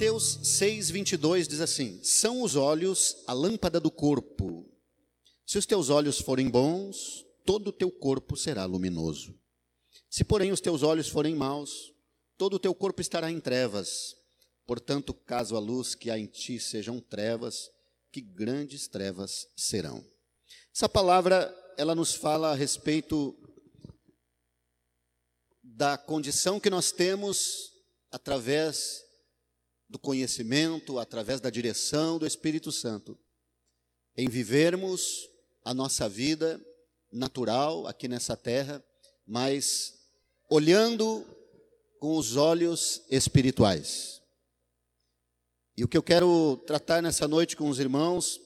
Mateus 6, 22 diz assim: São os olhos a lâmpada do corpo. Se os teus olhos forem bons, todo o teu corpo será luminoso. Se, porém, os teus olhos forem maus, todo o teu corpo estará em trevas. Portanto, caso a luz que há em ti sejam trevas, que grandes trevas serão. Essa palavra, ela nos fala a respeito da condição que nós temos através do conhecimento, através da direção do Espírito Santo, em vivermos a nossa vida natural aqui nessa terra, mas olhando com os olhos espirituais. E o que eu quero tratar nessa noite com os irmãos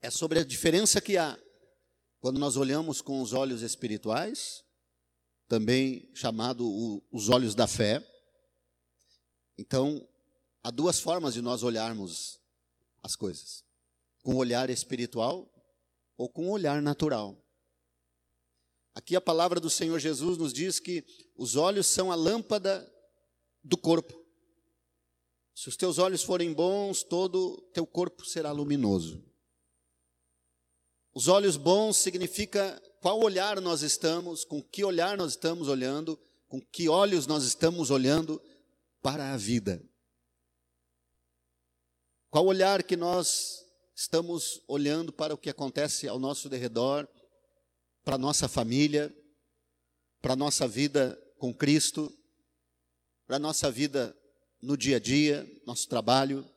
é sobre a diferença que há quando nós olhamos com os olhos espirituais, também chamado os olhos da fé, então, há duas formas de nós olharmos as coisas: com o olhar espiritual ou com o olhar natural. Aqui a palavra do Senhor Jesus nos diz que os olhos são a lâmpada do corpo. Se os teus olhos forem bons, todo teu corpo será luminoso. Os olhos bons significa qual olhar nós estamos, com que olhar nós estamos olhando, com que olhos nós estamos olhando para a vida. Qual olhar que nós estamos olhando para o que acontece ao nosso derredor, para a nossa família, para a nossa vida com Cristo, para a nossa vida no dia a dia, nosso trabalho,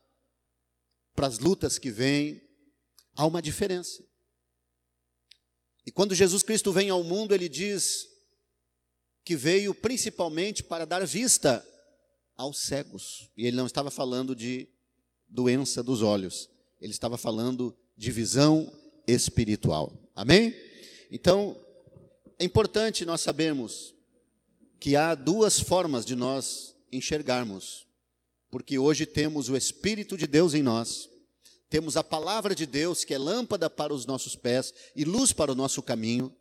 para as lutas que vêm, há uma diferença. E quando Jesus Cristo vem ao mundo, ele diz que veio principalmente para dar vista aos cegos. E ele não estava falando de doença dos olhos, ele estava falando de visão espiritual. Amém? Então, é importante nós sabermos que há duas formas de nós enxergarmos, porque hoje temos o Espírito de Deus em nós, temos a palavra de Deus, que é lâmpada para os nossos pés e luz para o nosso caminho,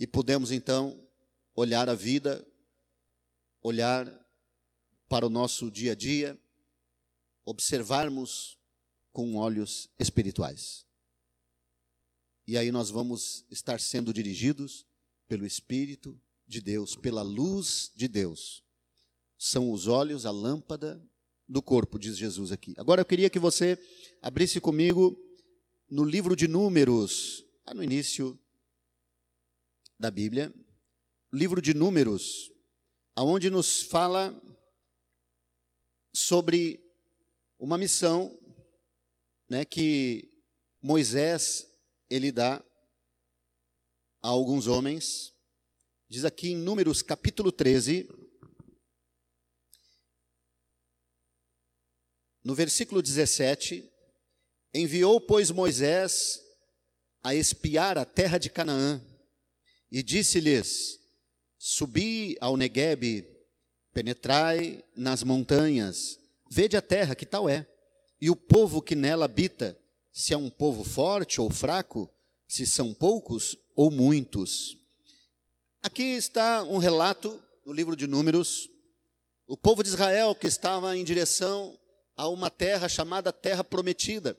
e podemos então olhar a vida, olhar para o nosso dia a dia, observarmos com olhos espirituais. E aí nós vamos estar sendo dirigidos pelo Espírito de Deus, pela luz de Deus. São os olhos a lâmpada do corpo, diz Jesus aqui. Agora eu queria que você abrisse comigo no livro de Números, lá no início da Bíblia, livro de Números, aonde nos fala sobre uma missão né, que Moisés ele dá a alguns homens. Diz aqui em Números capítulo 13, no versículo 17: Enviou, pois, Moisés a espiar a terra de Canaã, e disse-lhes: Subi ao Neguebe Penetrai nas montanhas, vede a terra que tal é, e o povo que nela habita, se é um povo forte ou fraco, se são poucos ou muitos. Aqui está um relato no livro de Números, o povo de Israel que estava em direção a uma terra chamada Terra Prometida,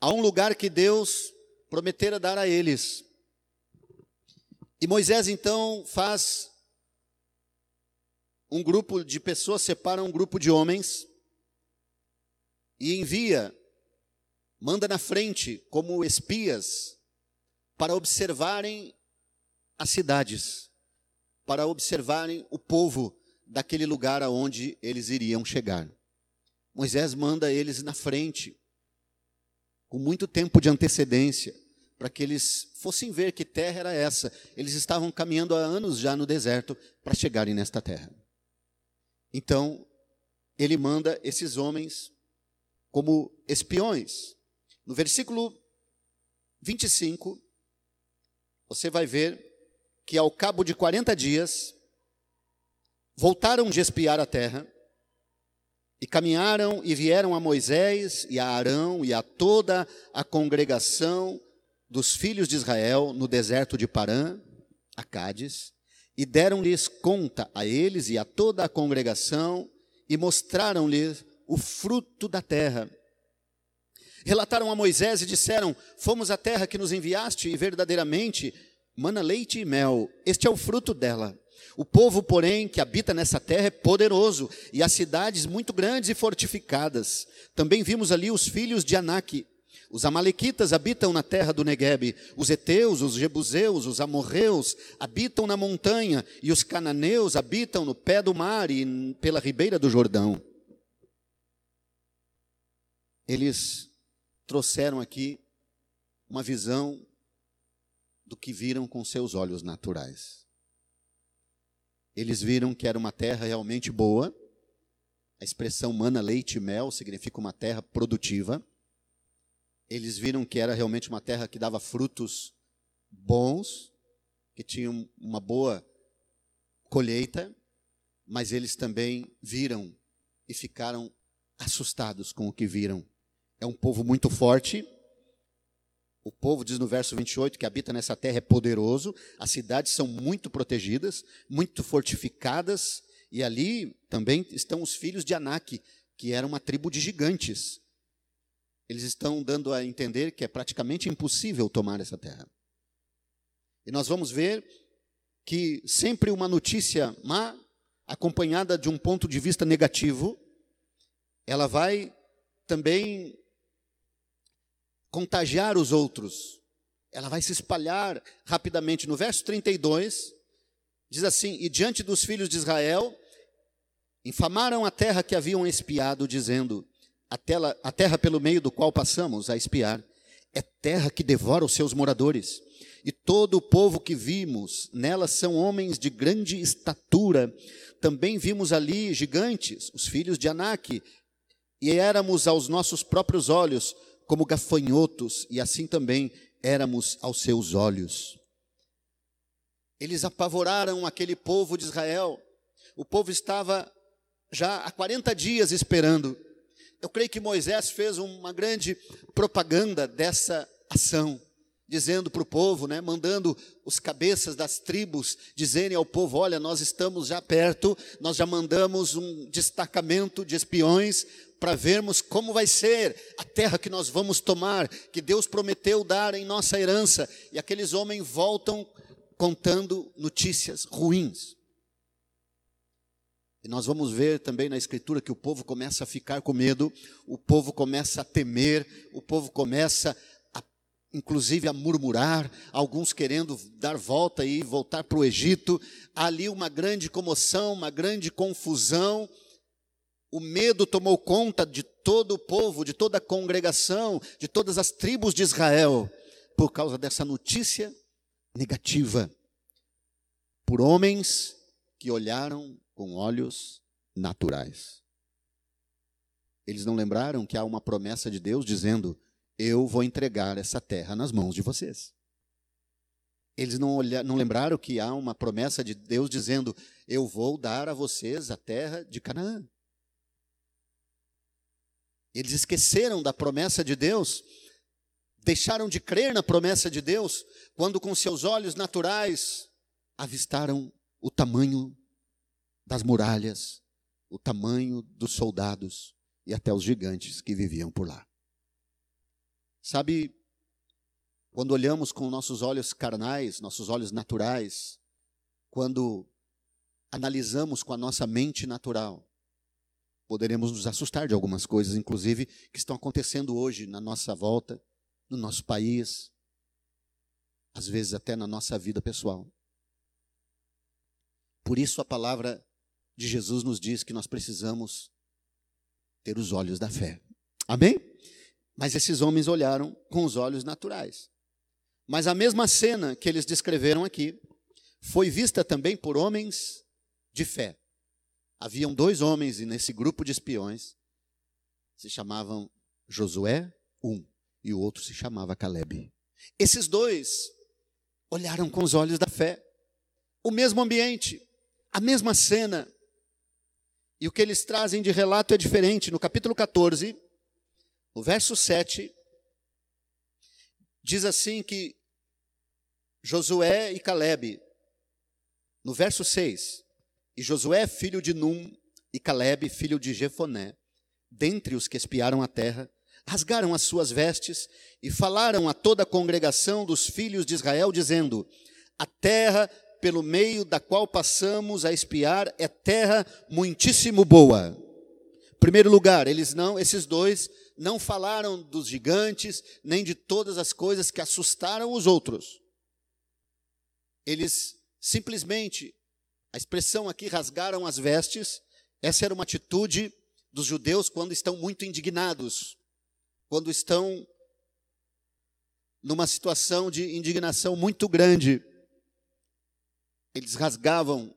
a um lugar que Deus prometera dar a eles. E Moisés então faz um grupo de pessoas separa um grupo de homens e envia, manda na frente como espias para observarem as cidades, para observarem o povo daquele lugar aonde eles iriam chegar. Moisés manda eles na frente, com muito tempo de antecedência, para que eles fossem ver que terra era essa. Eles estavam caminhando há anos já no deserto para chegarem nesta terra. Então, ele manda esses homens como espiões. No versículo 25, você vai ver que ao cabo de 40 dias, voltaram de espiar a terra, e caminharam e vieram a Moisés e a Arão e a toda a congregação dos filhos de Israel no deserto de Parã, a Cádiz, e deram-lhes conta a eles e a toda a congregação e mostraram-lhe o fruto da terra. Relataram a Moisés e disseram: Fomos à terra que nos enviaste, e verdadeiramente mana leite e mel, este é o fruto dela. O povo, porém, que habita nessa terra é poderoso, e as cidades muito grandes e fortificadas. Também vimos ali os filhos de Anak. Os amalequitas habitam na terra do Negueb, os heteus, os jebuseus, os amorreus habitam na montanha, e os cananeus habitam no pé do mar e pela ribeira do Jordão. Eles trouxeram aqui uma visão do que viram com seus olhos naturais. Eles viram que era uma terra realmente boa. A expressão mana, leite e mel significa uma terra produtiva. Eles viram que era realmente uma terra que dava frutos bons, que tinha uma boa colheita, mas eles também viram e ficaram assustados com o que viram. É um povo muito forte, o povo diz no verso 28 que habita nessa terra é poderoso, as cidades são muito protegidas, muito fortificadas, e ali também estão os filhos de Anak, que era uma tribo de gigantes. Eles estão dando a entender que é praticamente impossível tomar essa terra. E nós vamos ver que sempre uma notícia má, acompanhada de um ponto de vista negativo, ela vai também contagiar os outros. Ela vai se espalhar rapidamente. No verso 32, diz assim: E diante dos filhos de Israel, infamaram a terra que haviam espiado, dizendo: a, tela, a terra pelo meio do qual passamos a espiar é terra que devora os seus moradores. E todo o povo que vimos nela são homens de grande estatura. Também vimos ali gigantes, os filhos de Anak, e éramos aos nossos próprios olhos como gafanhotos, e assim também éramos aos seus olhos. Eles apavoraram aquele povo de Israel. O povo estava já há 40 dias esperando. Eu creio que Moisés fez uma grande propaganda dessa ação, dizendo para o povo, né, mandando os cabeças das tribos dizerem ao povo: olha, nós estamos já perto, nós já mandamos um destacamento de espiões para vermos como vai ser a terra que nós vamos tomar, que Deus prometeu dar em nossa herança. E aqueles homens voltam contando notícias ruins. E nós vamos ver também na Escritura que o povo começa a ficar com medo, o povo começa a temer, o povo começa a, inclusive a murmurar, alguns querendo dar volta e voltar para o Egito. Há ali uma grande comoção, uma grande confusão o medo tomou conta de todo o povo, de toda a congregação, de todas as tribos de Israel, por causa dessa notícia negativa, por homens que olharam com olhos naturais. Eles não lembraram que há uma promessa de Deus dizendo: Eu vou entregar essa terra nas mãos de vocês. Eles não, olharam, não lembraram que há uma promessa de Deus dizendo: Eu vou dar a vocês a terra de Canaã. Eles esqueceram da promessa de Deus, deixaram de crer na promessa de Deus, quando com seus olhos naturais avistaram o tamanho das muralhas, o tamanho dos soldados e até os gigantes que viviam por lá. Sabe, quando olhamos com nossos olhos carnais, nossos olhos naturais, quando analisamos com a nossa mente natural, poderemos nos assustar de algumas coisas, inclusive, que estão acontecendo hoje na nossa volta, no nosso país, às vezes até na nossa vida pessoal. Por isso a palavra de Jesus nos diz que nós precisamos ter os olhos da fé. Amém? Mas esses homens olharam com os olhos naturais. Mas a mesma cena que eles descreveram aqui foi vista também por homens de fé. Haviam dois homens nesse grupo de espiões, se chamavam Josué, um, e o outro se chamava Caleb. Esses dois olharam com os olhos da fé, o mesmo ambiente, a mesma cena, e o que eles trazem de relato é diferente. No capítulo 14, no verso 7, diz assim que Josué e Caleb, no verso 6, e Josué, filho de Num, e Caleb, filho de Jefoné, dentre os que espiaram a terra, rasgaram as suas vestes e falaram a toda a congregação dos filhos de Israel, dizendo: A terra pelo meio da qual passamos a espiar é terra muitíssimo boa. Primeiro lugar, eles não, esses dois não falaram dos gigantes, nem de todas as coisas que assustaram os outros. Eles simplesmente, a expressão aqui, rasgaram as vestes, essa era uma atitude dos judeus quando estão muito indignados, quando estão numa situação de indignação muito grande. Eles rasgavam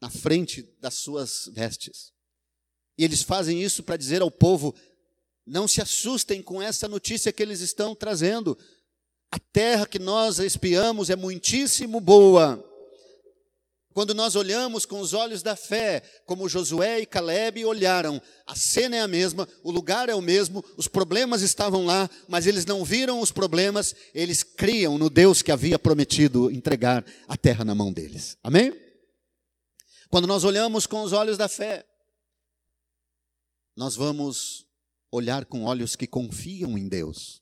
na frente das suas vestes. E eles fazem isso para dizer ao povo: não se assustem com essa notícia que eles estão trazendo. A terra que nós espiamos é muitíssimo boa. Quando nós olhamos com os olhos da fé, como Josué e Caleb olharam, a cena é a mesma, o lugar é o mesmo, os problemas estavam lá, mas eles não viram os problemas, eles criam no Deus que havia prometido entregar a terra na mão deles. Amém? Quando nós olhamos com os olhos da fé, nós vamos olhar com olhos que confiam em Deus.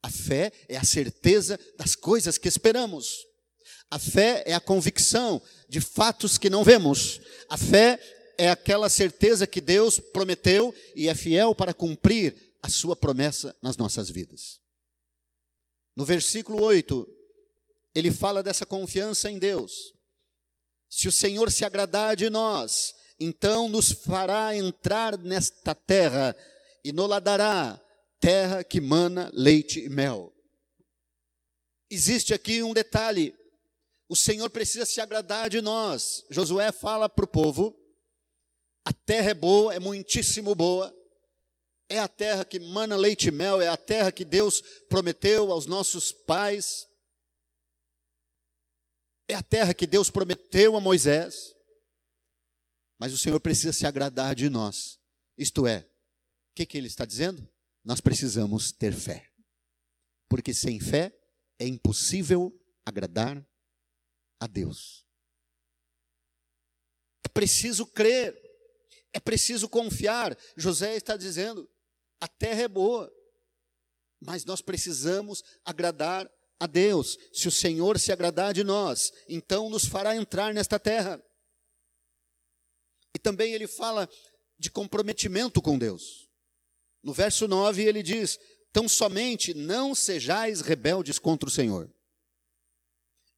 A fé é a certeza das coisas que esperamos. A fé é a convicção de fatos que não vemos. A fé é aquela certeza que Deus prometeu e é fiel para cumprir a sua promessa nas nossas vidas. No versículo 8, ele fala dessa confiança em Deus. Se o Senhor se agradar de nós, então nos fará entrar nesta terra e nos dará terra que mana leite e mel. Existe aqui um detalhe o Senhor precisa se agradar de nós. Josué fala para o povo: a terra é boa, é muitíssimo boa. É a terra que mana leite e mel, é a terra que Deus prometeu aos nossos pais. É a terra que Deus prometeu a Moisés. Mas o Senhor precisa se agradar de nós. Isto é, o que, que ele está dizendo? Nós precisamos ter fé. Porque sem fé é impossível agradar a Deus. É preciso crer, é preciso confiar. José está dizendo: a terra é boa, mas nós precisamos agradar a Deus. Se o Senhor se agradar de nós, então nos fará entrar nesta terra. E também ele fala de comprometimento com Deus. No verso 9 ele diz: Tão somente não sejais rebeldes contra o Senhor.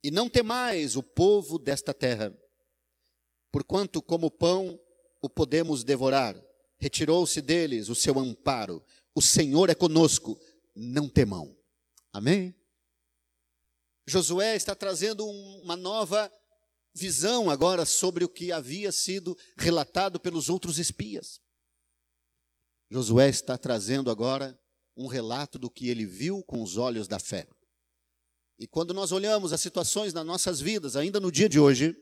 E não temais o povo desta terra, porquanto como pão o podemos devorar. Retirou-se deles o seu amparo. O Senhor é conosco, não temam. Amém? Josué está trazendo uma nova visão agora sobre o que havia sido relatado pelos outros espias. Josué está trazendo agora um relato do que ele viu com os olhos da fé. E quando nós olhamos as situações nas nossas vidas, ainda no dia de hoje,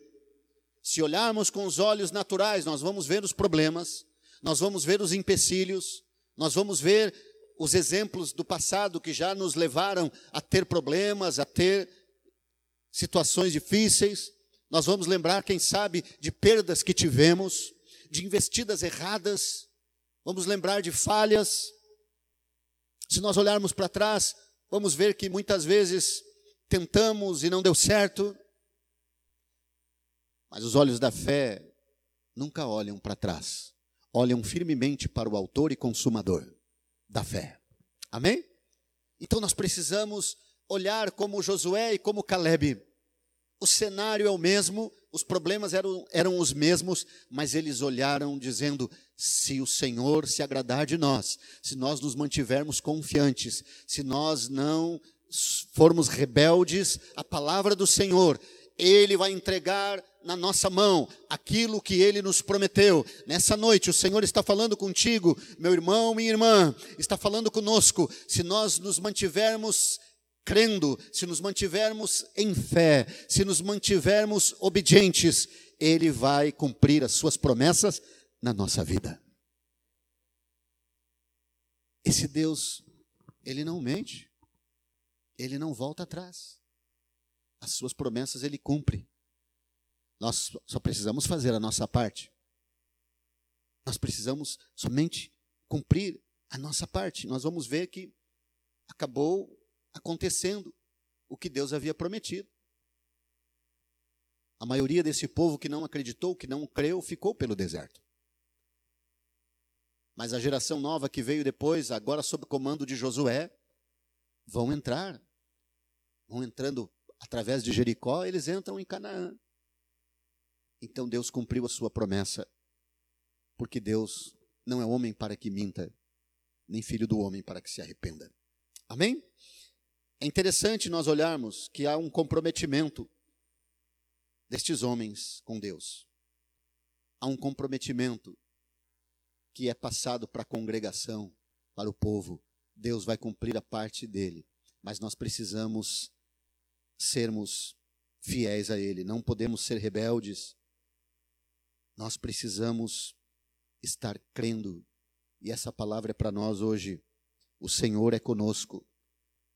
se olharmos com os olhos naturais, nós vamos ver os problemas, nós vamos ver os empecilhos, nós vamos ver os exemplos do passado que já nos levaram a ter problemas, a ter situações difíceis. Nós vamos lembrar, quem sabe, de perdas que tivemos, de investidas erradas, vamos lembrar de falhas. Se nós olharmos para trás, vamos ver que muitas vezes tentamos e não deu certo. Mas os olhos da fé nunca olham para trás, olham firmemente para o Autor e Consumador da fé. Amém? Então nós precisamos olhar como Josué e como Caleb. O cenário é o mesmo, os problemas eram, eram os mesmos, mas eles olharam dizendo: se o Senhor se agradar de nós, se nós nos mantivermos confiantes, se nós não formos rebeldes à palavra do Senhor, Ele vai entregar na nossa mão aquilo que Ele nos prometeu. Nessa noite, o Senhor está falando contigo, meu irmão, minha irmã, está falando conosco. Se nós nos mantivermos crendo, se nos mantivermos em fé, se nos mantivermos obedientes, Ele vai cumprir as Suas promessas na nossa vida. Esse Deus, Ele não mente ele não volta atrás. As suas promessas ele cumpre. Nós só precisamos fazer a nossa parte. Nós precisamos somente cumprir a nossa parte. Nós vamos ver que acabou acontecendo o que Deus havia prometido. A maioria desse povo que não acreditou, que não creu, ficou pelo deserto. Mas a geração nova que veio depois, agora sob comando de Josué, vão entrar. Vão entrando através de Jericó, eles entram em Canaã. Então Deus cumpriu a sua promessa, porque Deus não é homem para que minta, nem filho do homem para que se arrependa. Amém? É interessante nós olharmos que há um comprometimento destes homens com Deus. Há um comprometimento que é passado para a congregação, para o povo. Deus vai cumprir a parte dele, mas nós precisamos sermos fiéis a ele, não podemos ser rebeldes. Nós precisamos estar crendo. E essa palavra é para nós hoje. O Senhor é conosco.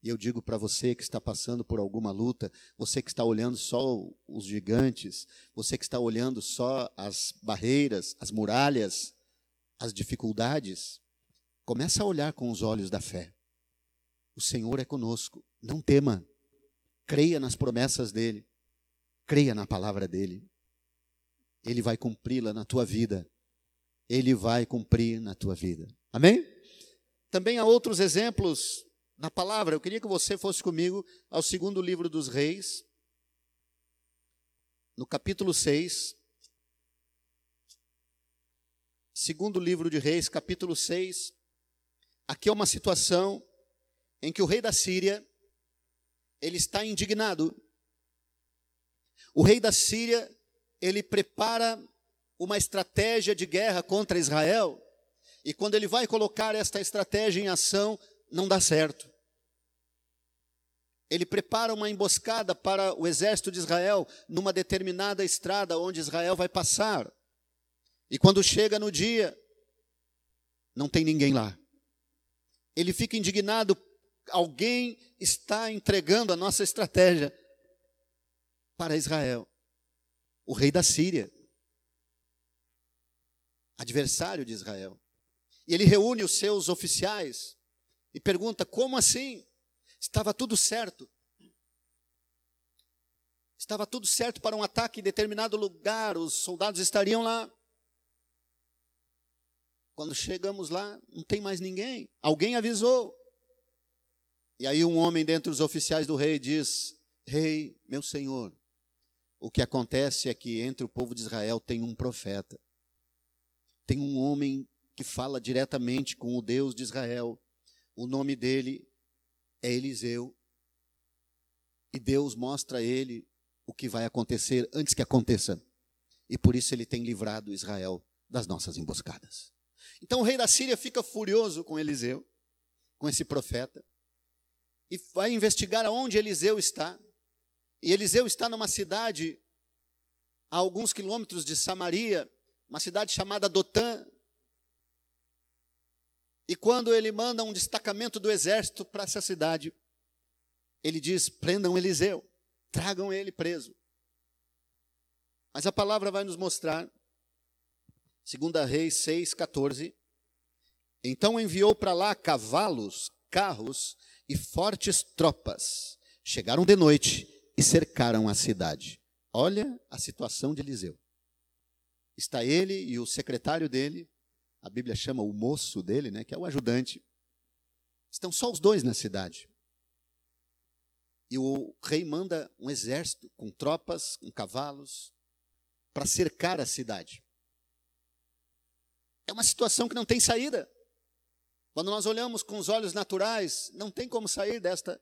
E eu digo para você que está passando por alguma luta, você que está olhando só os gigantes, você que está olhando só as barreiras, as muralhas, as dificuldades, começa a olhar com os olhos da fé. O Senhor é conosco. Não tema. Creia nas promessas dele. Creia na palavra dele. Ele vai cumpri-la na tua vida. Ele vai cumprir na tua vida. Amém? Também há outros exemplos na palavra. Eu queria que você fosse comigo ao segundo livro dos Reis, no capítulo 6. Segundo livro de Reis, capítulo 6. Aqui é uma situação em que o rei da Síria ele está indignado. O rei da Síria, ele prepara uma estratégia de guerra contra Israel, e quando ele vai colocar esta estratégia em ação, não dá certo. Ele prepara uma emboscada para o exército de Israel numa determinada estrada onde Israel vai passar. E quando chega no dia, não tem ninguém lá. Ele fica indignado, alguém está entregando a nossa estratégia para Israel. O rei da Síria, adversário de Israel. E ele reúne os seus oficiais e pergunta: como assim? Estava tudo certo. Estava tudo certo para um ataque em determinado lugar, os soldados estariam lá. Quando chegamos lá, não tem mais ninguém. Alguém avisou. E aí um homem dentre os oficiais do rei diz: Rei, meu senhor, o que acontece é que entre o povo de Israel tem um profeta. Tem um homem que fala diretamente com o Deus de Israel. O nome dele é Eliseu. E Deus mostra a ele o que vai acontecer antes que aconteça. E por isso ele tem livrado Israel das nossas emboscadas. Então o rei da Síria fica furioso com Eliseu, com esse profeta, e vai investigar aonde Eliseu está. E Eliseu está numa cidade a alguns quilômetros de Samaria, uma cidade chamada Dotã, e quando ele manda um destacamento do exército para essa cidade, ele diz: prendam Eliseu, tragam ele preso. Mas a palavra vai nos mostrar, 2 Reis 6, 14. Então enviou para lá cavalos, carros e fortes tropas. Chegaram de noite e cercaram a cidade. Olha a situação de Eliseu. Está ele e o secretário dele a Bíblia chama o moço dele, né, que é o ajudante. Estão só os dois na cidade. E o rei manda um exército com tropas, com cavalos, para cercar a cidade. É uma situação que não tem saída. Quando nós olhamos com os olhos naturais, não tem como sair desta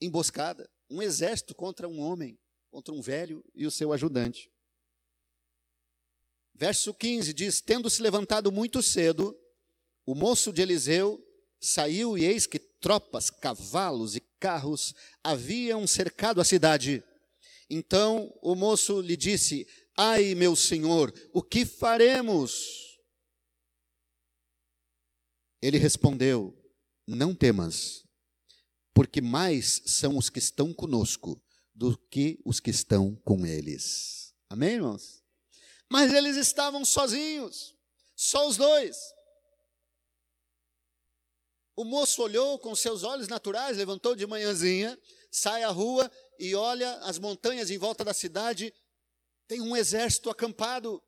emboscada. Um exército contra um homem, contra um velho e o seu ajudante. Verso 15 diz: Tendo se levantado muito cedo, o moço de Eliseu saiu e eis que tropas, cavalos e carros haviam cercado a cidade. Então o moço lhe disse: Ai, meu senhor, o que faremos? Ele respondeu: Não temas, porque mais são os que estão conosco do que os que estão com eles. Amém, irmãos? Mas eles estavam sozinhos. Só os dois. O moço olhou com seus olhos naturais, levantou de manhãzinha, sai à rua e olha as montanhas em volta da cidade. Tem um exército acampado,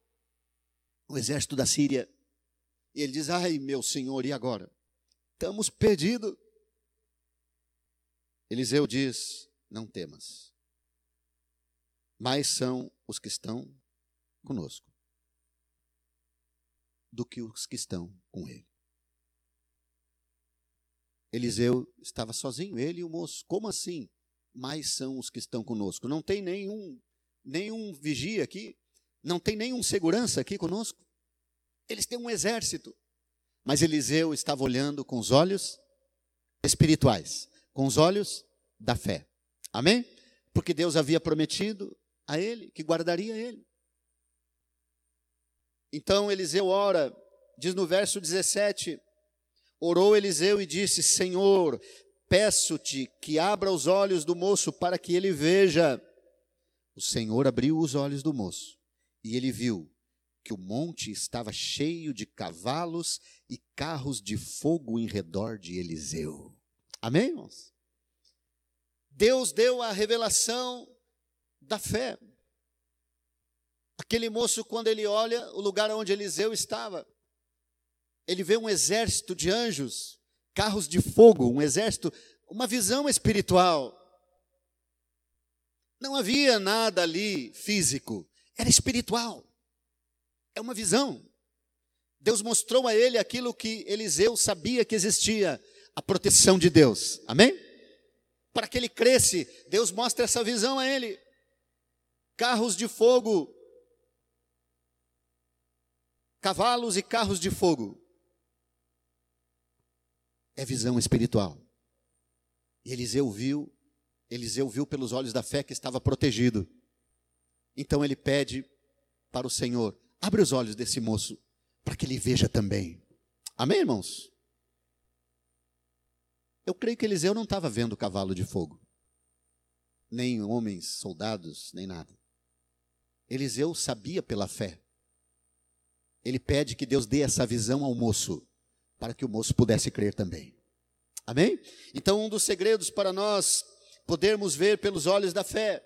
o exército da Síria. E ele diz: Ai, meu senhor, e agora? Estamos perdidos. Eliseu diz: Não temas, mais são os que estão conosco do que os que estão com ele. Eliseu estava sozinho, ele e o moço. Como assim? Mais são os que estão conosco. Não tem nenhum, nenhum vigia aqui, não tem nenhum segurança aqui conosco. Eles têm um exército. Mas Eliseu estava olhando com os olhos espirituais, com os olhos da fé. Amém? Porque Deus havia prometido a ele que guardaria ele. Então Eliseu ora, diz no verso 17: Orou Eliseu e disse: Senhor, peço-te que abra os olhos do moço para que ele veja. O Senhor abriu os olhos do moço e ele viu que o monte estava cheio de cavalos e carros de fogo em redor de Eliseu. Amém, irmãos? Deus deu a revelação da fé. Aquele moço, quando ele olha o lugar onde Eliseu estava, ele vê um exército de anjos, carros de fogo, um exército, uma visão espiritual. Não havia nada ali físico, era espiritual. É uma visão. Deus mostrou a ele aquilo que Eliseu sabia que existia, a proteção de Deus. Amém? Para que ele cresce, Deus mostra essa visão a ele. Carros de fogo, cavalos e carros de fogo é visão espiritual. E Eliseu viu, Eliseu viu pelos olhos da fé que estava protegido. Então ele pede para o Senhor: abre os olhos desse moço, para que ele veja também. Amém, irmãos? Eu creio que Eliseu não estava vendo cavalo de fogo, nem homens, soldados, nem nada. Eliseu sabia pela fé. Ele pede que Deus dê essa visão ao moço para que o moço pudesse crer também. Amém? Então, um dos segredos para nós podermos ver pelos olhos da fé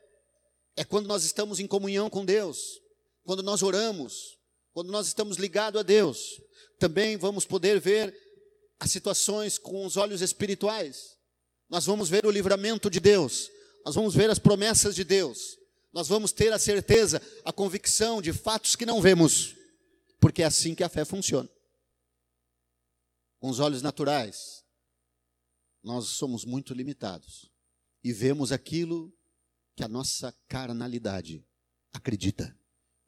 é quando nós estamos em comunhão com Deus, quando nós oramos, quando nós estamos ligados a Deus. Também vamos poder ver as situações com os olhos espirituais. Nós vamos ver o livramento de Deus, nós vamos ver as promessas de Deus, nós vamos ter a certeza, a convicção de fatos que não vemos, porque é assim que a fé funciona com os olhos naturais, nós somos muito limitados e vemos aquilo que a nossa carnalidade acredita.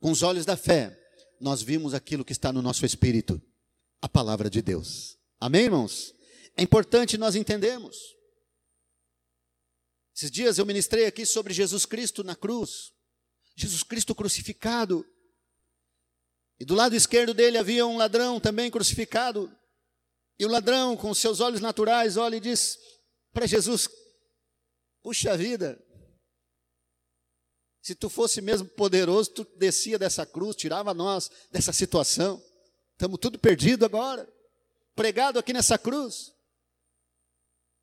Com os olhos da fé, nós vimos aquilo que está no nosso espírito, a palavra de Deus. Amém, irmãos? É importante nós entendermos. Esses dias eu ministrei aqui sobre Jesus Cristo na cruz, Jesus Cristo crucificado. E do lado esquerdo dele havia um ladrão também crucificado. E o ladrão, com seus olhos naturais, olha e diz para Jesus: Puxa vida, se tu fosse mesmo poderoso, tu descia dessa cruz, tirava nós dessa situação. Estamos tudo perdido agora, pregado aqui nessa cruz.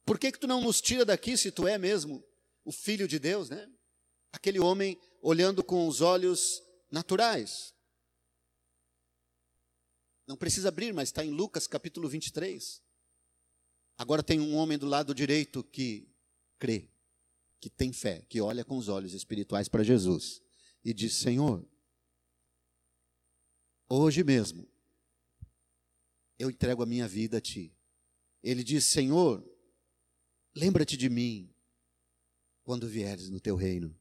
Por que, que tu não nos tira daqui se tu é mesmo o filho de Deus, né? Aquele homem olhando com os olhos naturais. Não precisa abrir, mas está em Lucas capítulo 23. Agora tem um homem do lado direito que crê, que tem fé, que olha com os olhos espirituais para Jesus e diz: Senhor, hoje mesmo eu entrego a minha vida a Ti. Ele diz: Senhor, lembra-te de mim quando vieres no Teu reino.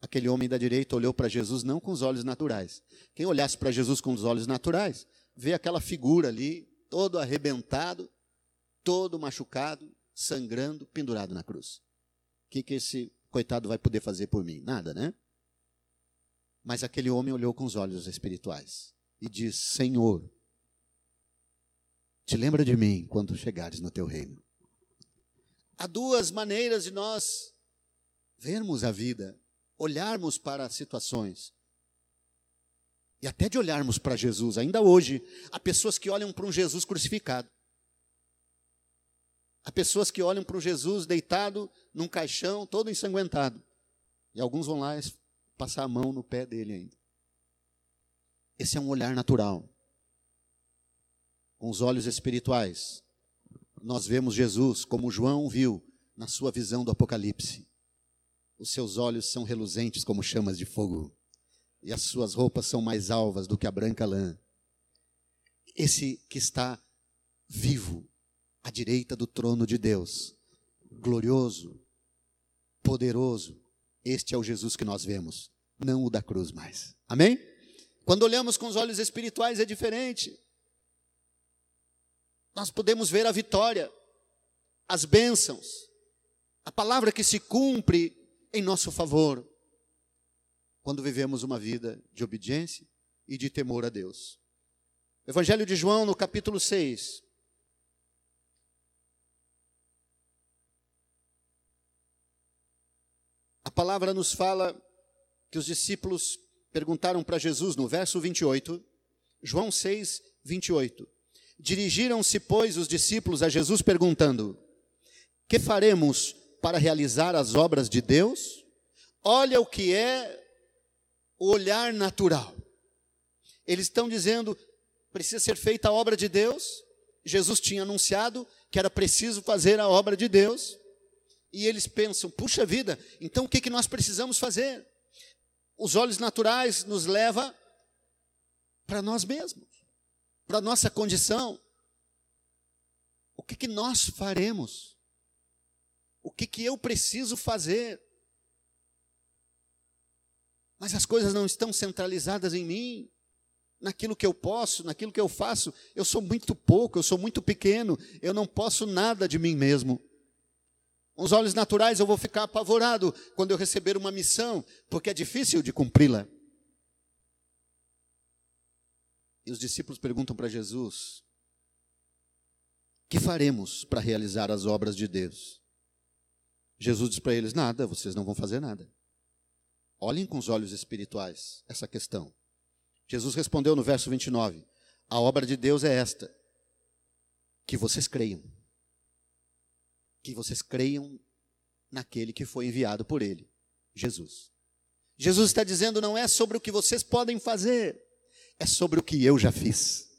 Aquele homem da direita olhou para Jesus não com os olhos naturais. Quem olhasse para Jesus com os olhos naturais, vê aquela figura ali, todo arrebentado, todo machucado, sangrando, pendurado na cruz. Que, que esse coitado vai poder fazer por mim? Nada, né? Mas aquele homem olhou com os olhos espirituais e diz: Senhor, te lembra de mim quando chegares no teu reino. Há duas maneiras de nós vermos a vida, olharmos para as situações. E até de olharmos para Jesus, ainda hoje, há pessoas que olham para um Jesus crucificado. Há pessoas que olham para um Jesus deitado num caixão, todo ensanguentado. E alguns vão lá passar a mão no pé dele ainda. Esse é um olhar natural. Com os olhos espirituais, nós vemos Jesus como João viu na sua visão do Apocalipse. Os seus olhos são reluzentes como chamas de fogo, e as suas roupas são mais alvas do que a branca lã. Esse que está vivo à direita do trono de Deus, glorioso, poderoso, este é o Jesus que nós vemos, não o da cruz mais. Amém? Quando olhamos com os olhos espirituais é diferente. Nós podemos ver a vitória, as bênçãos, a palavra que se cumpre em nosso favor, quando vivemos uma vida de obediência e de temor a Deus. Evangelho de João, no capítulo 6. Palavra nos fala que os discípulos perguntaram para Jesus no verso 28, João 6, 28. Dirigiram-se, pois, os discípulos a Jesus perguntando: Que faremos para realizar as obras de Deus? Olha o que é o olhar natural. Eles estão dizendo: precisa ser feita a obra de Deus. Jesus tinha anunciado que era preciso fazer a obra de Deus. E eles pensam: puxa vida, então o que, que nós precisamos fazer? os olhos naturais nos leva para nós mesmos, para nossa condição. O que, que nós faremos? O que, que eu preciso fazer? Mas as coisas não estão centralizadas em mim, naquilo que eu posso, naquilo que eu faço. Eu sou muito pouco, eu sou muito pequeno, eu não posso nada de mim mesmo. Com os olhos naturais eu vou ficar apavorado quando eu receber uma missão, porque é difícil de cumpri-la. E os discípulos perguntam para Jesus: Que faremos para realizar as obras de Deus? Jesus diz para eles: Nada, vocês não vão fazer nada. Olhem com os olhos espirituais essa questão. Jesus respondeu no verso 29: A obra de Deus é esta, que vocês creiam que vocês creiam naquele que foi enviado por ele, Jesus. Jesus está dizendo não é sobre o que vocês podem fazer, é sobre o que eu já fiz,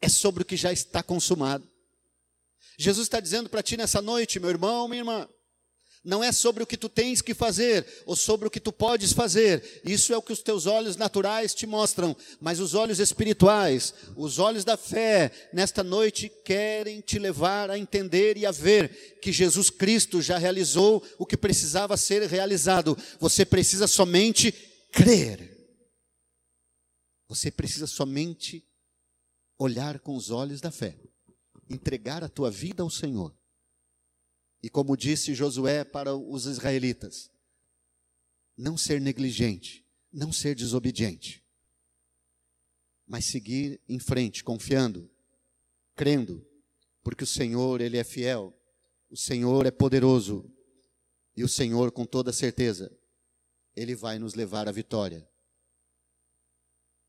é sobre o que já está consumado. Jesus está dizendo para ti nessa noite, meu irmão, minha irmã, não é sobre o que tu tens que fazer ou sobre o que tu podes fazer. Isso é o que os teus olhos naturais te mostram, mas os olhos espirituais, os olhos da fé, nesta noite querem te levar a entender e a ver que Jesus Cristo já realizou o que precisava ser realizado. Você precisa somente crer. Você precisa somente olhar com os olhos da fé, entregar a tua vida ao Senhor e como disse Josué para os israelitas, não ser negligente, não ser desobediente, mas seguir em frente, confiando, crendo, porque o Senhor, Ele é fiel, o Senhor é poderoso, e o Senhor, com toda certeza, Ele vai nos levar à vitória,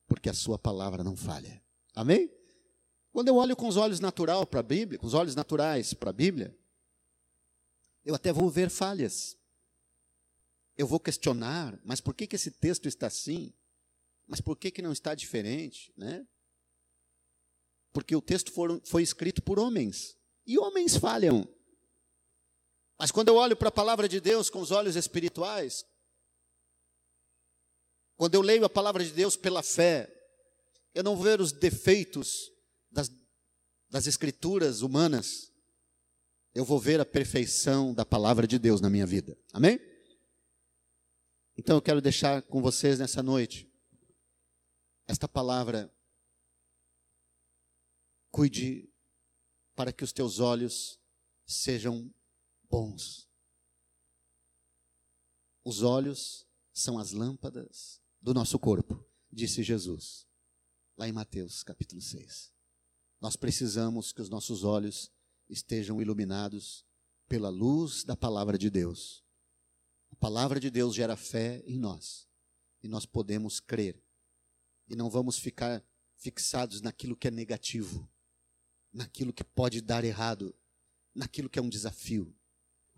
porque a Sua palavra não falha. Amém? Quando eu olho com os olhos natural para a Bíblia, com os olhos naturais para a Bíblia, eu até vou ver falhas. Eu vou questionar, mas por que, que esse texto está assim? Mas por que, que não está diferente? Né? Porque o texto for, foi escrito por homens. E homens falham. Mas quando eu olho para a palavra de Deus com os olhos espirituais, quando eu leio a palavra de Deus pela fé, eu não ver os defeitos das, das escrituras humanas, eu vou ver a perfeição da palavra de Deus na minha vida. Amém? Então eu quero deixar com vocês nessa noite esta palavra. Cuide para que os teus olhos sejam bons. Os olhos são as lâmpadas do nosso corpo, disse Jesus, lá em Mateus capítulo 6. Nós precisamos que os nossos olhos estejam iluminados pela luz da palavra de Deus. A palavra de Deus gera fé em nós e nós podemos crer e não vamos ficar fixados naquilo que é negativo, naquilo que pode dar errado, naquilo que é um desafio.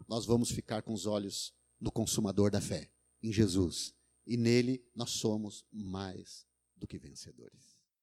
Nós vamos ficar com os olhos no consumador da fé, em Jesus. E nele nós somos mais do que vencedores.